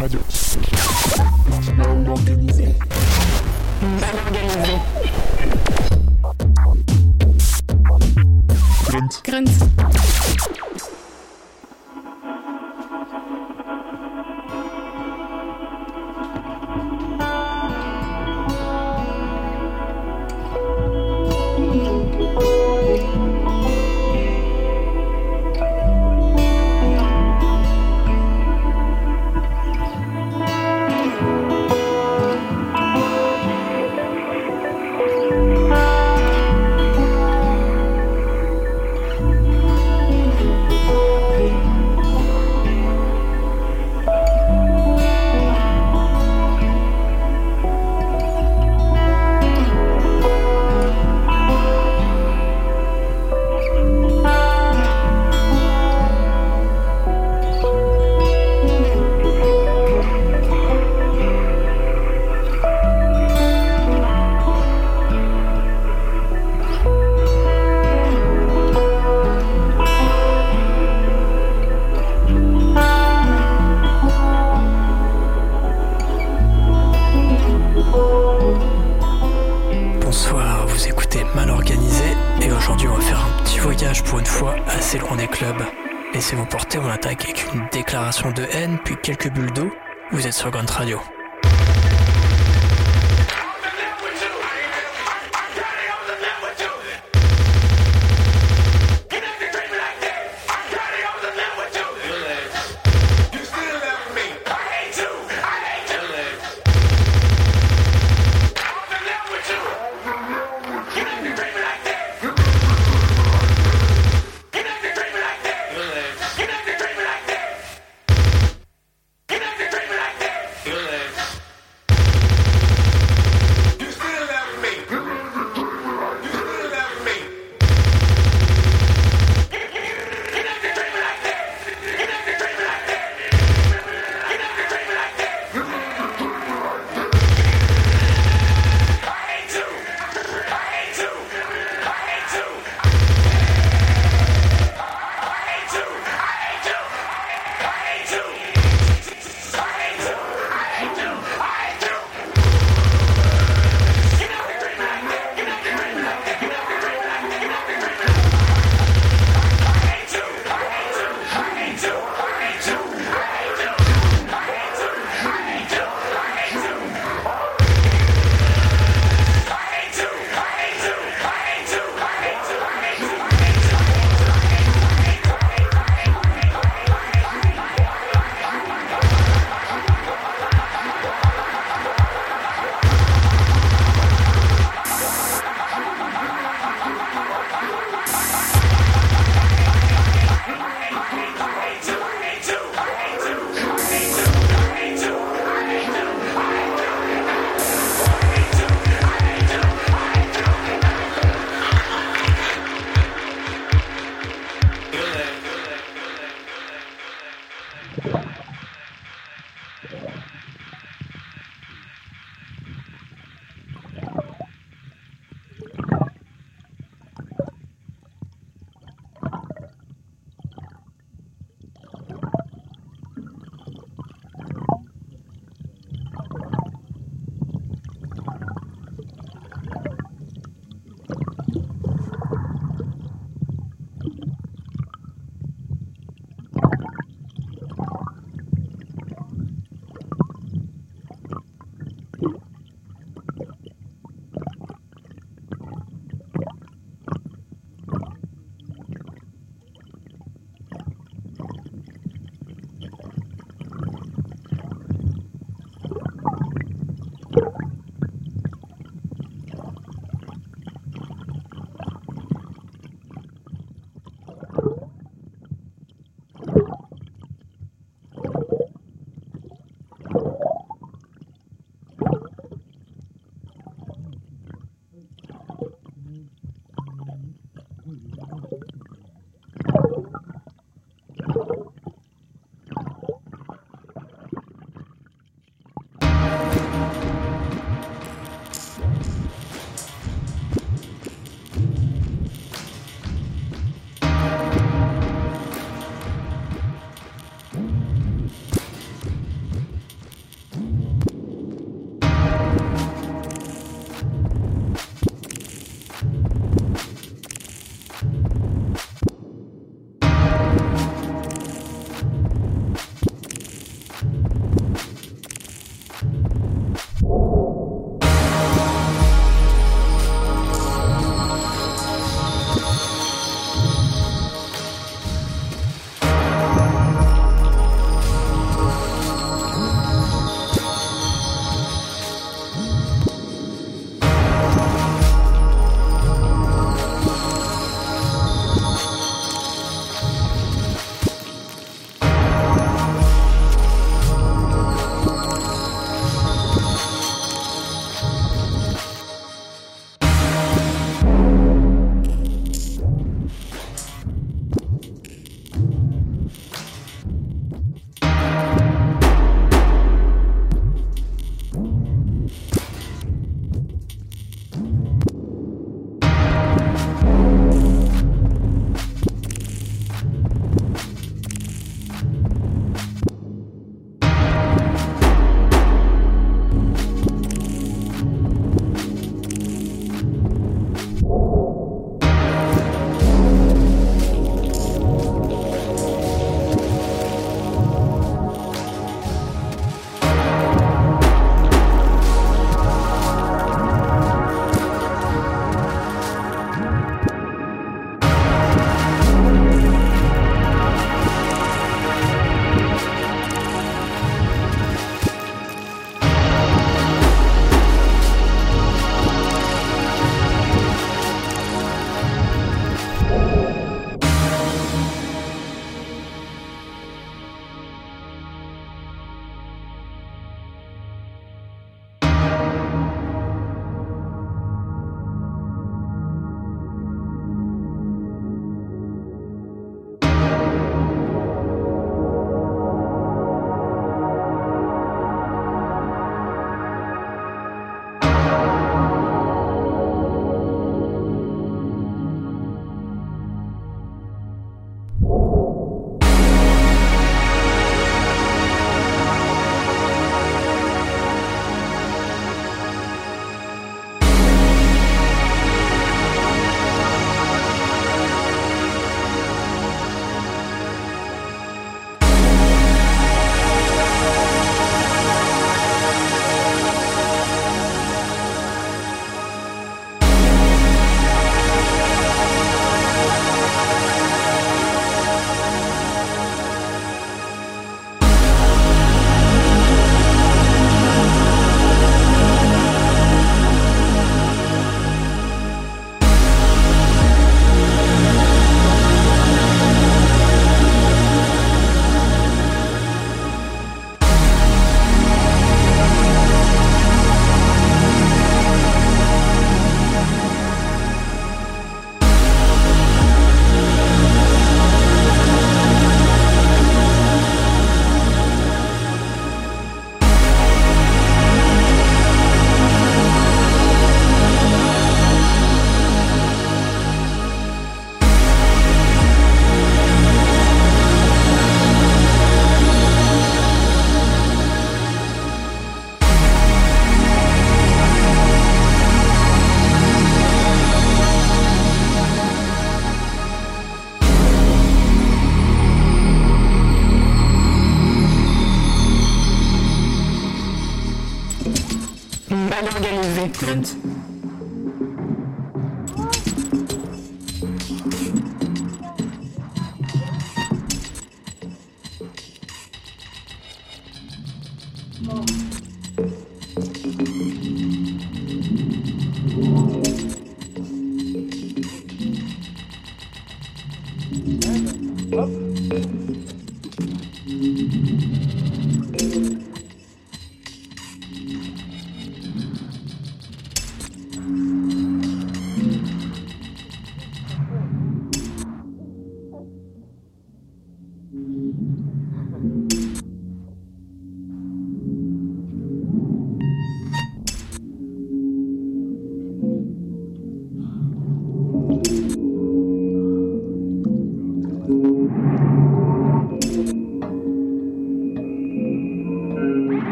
уходил.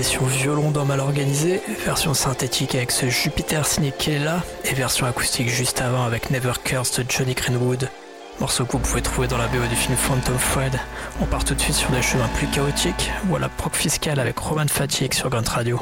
Violon dans mal organisé, version synthétique avec ce Jupiter signé Kella et version acoustique juste avant avec Never Johnny Greenwood. Morceau que vous pouvez trouver dans la BO du film Phantom Thread. On part tout de suite sur des chemins plus chaotiques. Voilà Proc Fiscal avec Roman Fatigue sur Grunt Radio.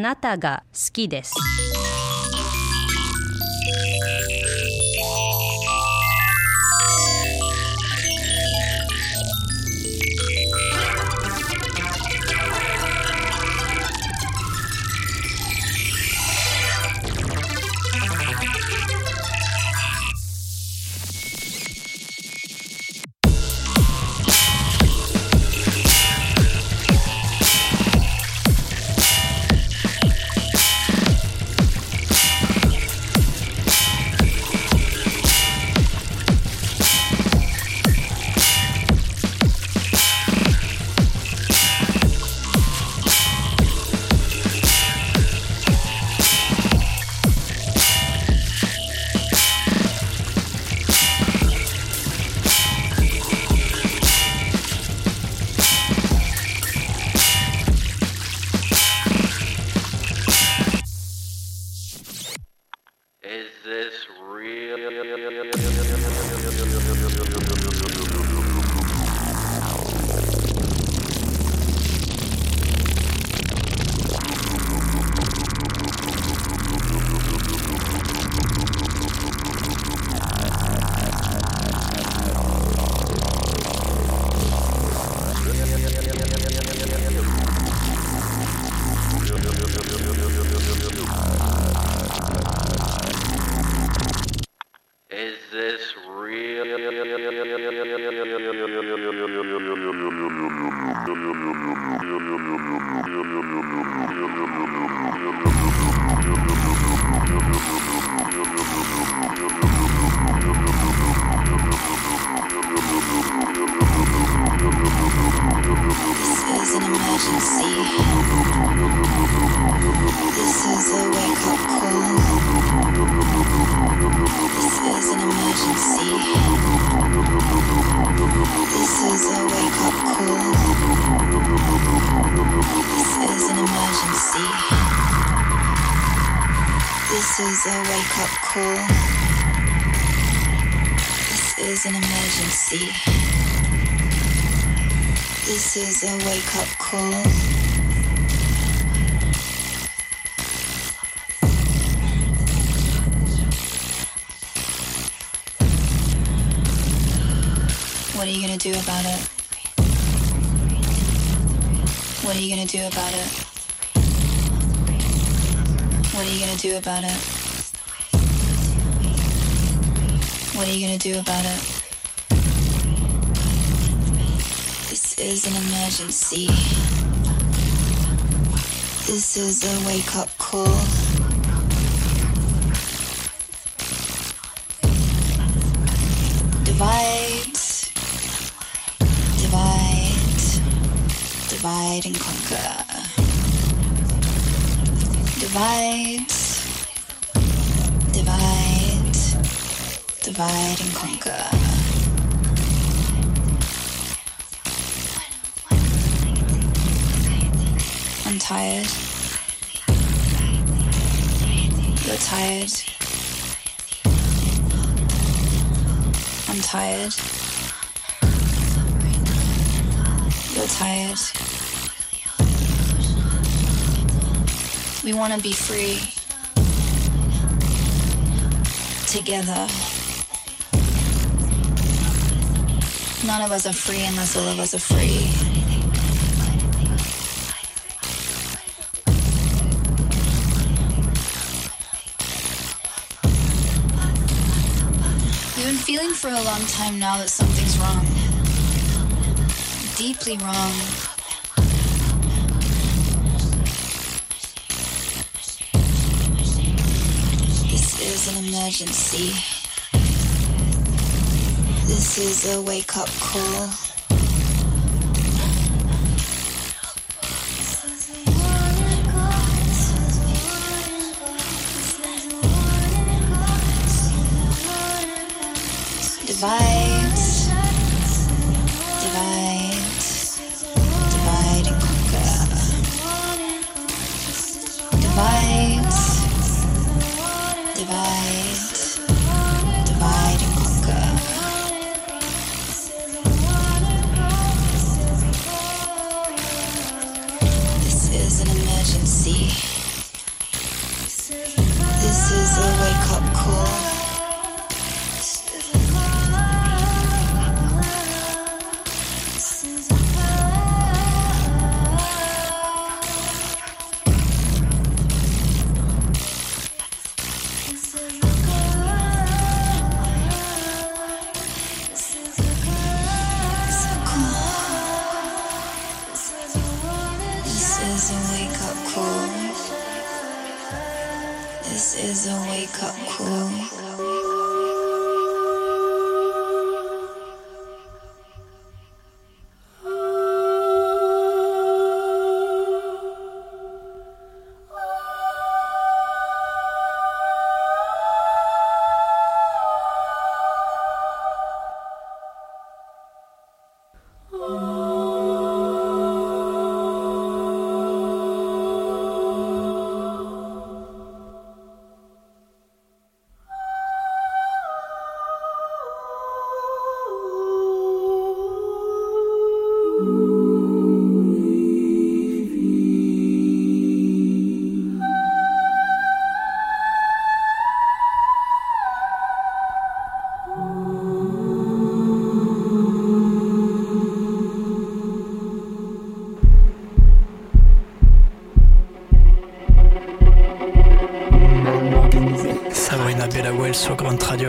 なたが好きです。Is a wake up call. What are you gonna do about it? What are you gonna do about it? What are you gonna do about it? What are you gonna do about it? Is an emergency. This is a wake up call. Divide, divide, divide and conquer. Divide, divide, divide and conquer. Tired. You're tired. I'm tired. You're tired. We want to be free. Together. None of us are free unless all of us are free. For a long time now that something's wrong. Deeply wrong. This is an emergency. This is a wake up call.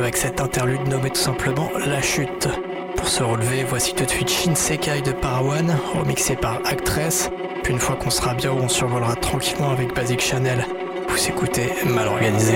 Avec cette interlude nommée tout simplement La Chute. Pour se relever, voici tout de suite Shinsekai de Parawan, remixé par Actress. Puis une fois qu'on sera bien, on survolera tranquillement avec Basic Chanel. Vous écoutez Mal Organisé.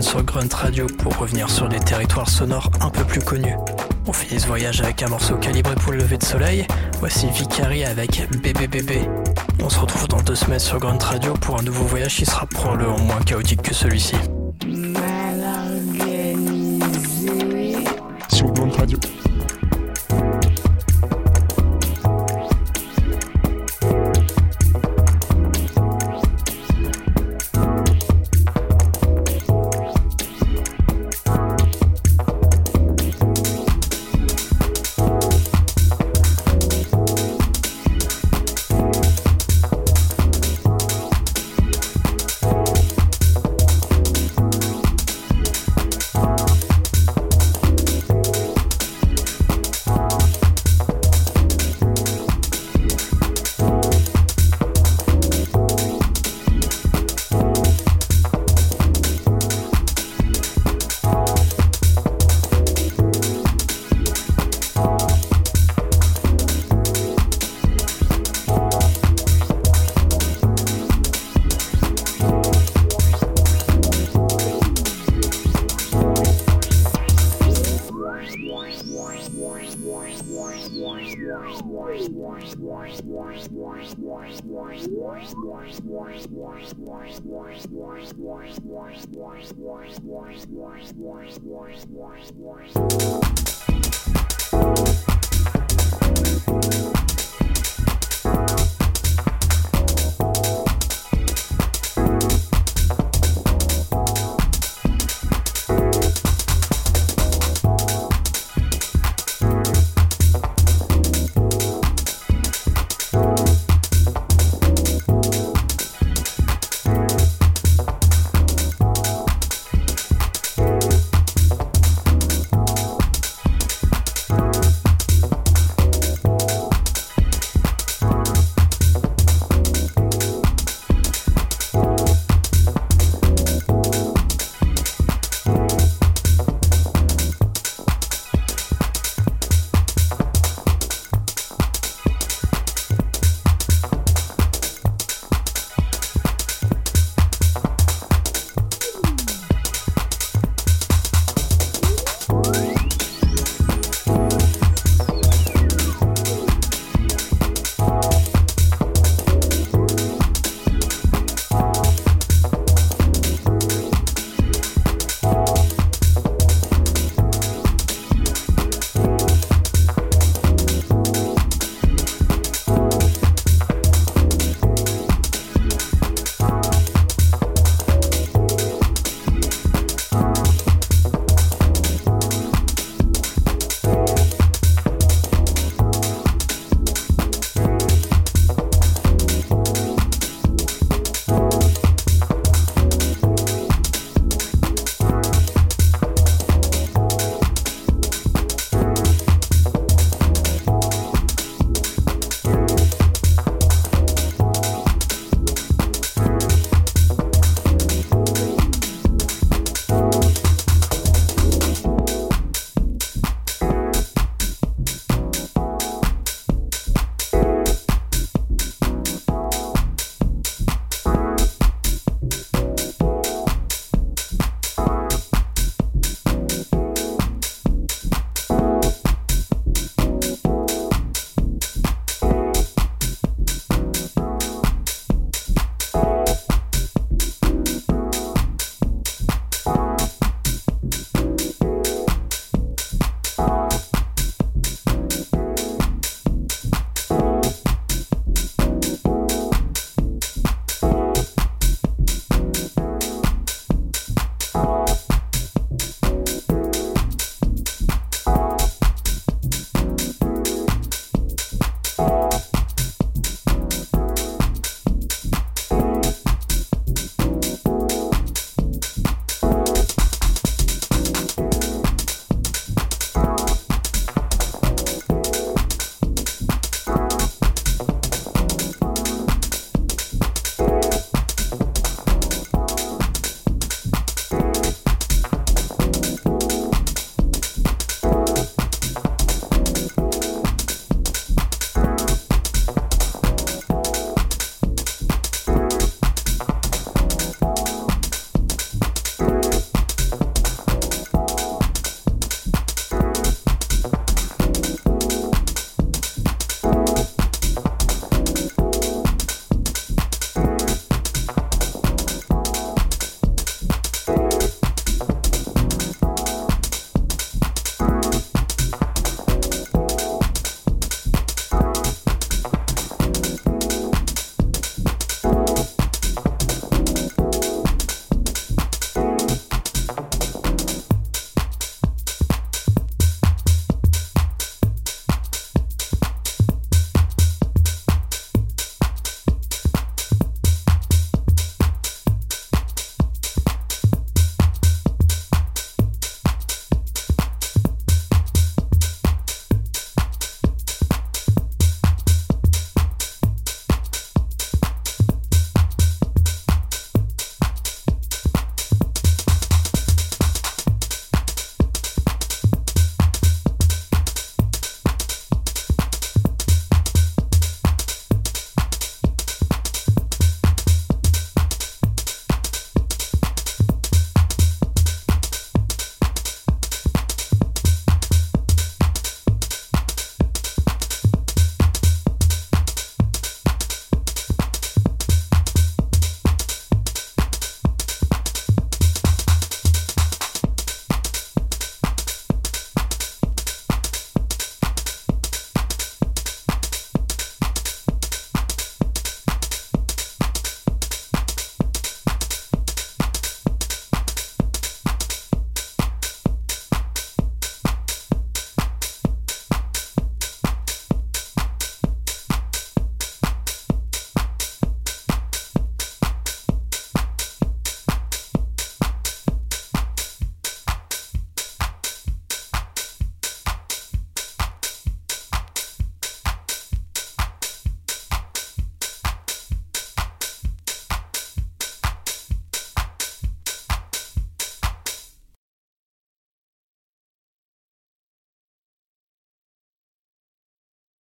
Sur Grunt Radio pour revenir sur des territoires sonores un peu plus connus. On finit ce voyage avec un morceau calibré pour le lever de soleil. Voici Vicari avec BBBB. On se retrouve dans deux semaines sur Grunt Radio pour un nouveau voyage qui sera probablement moins chaotique que celui-ci. Sur Bande Radio. Thank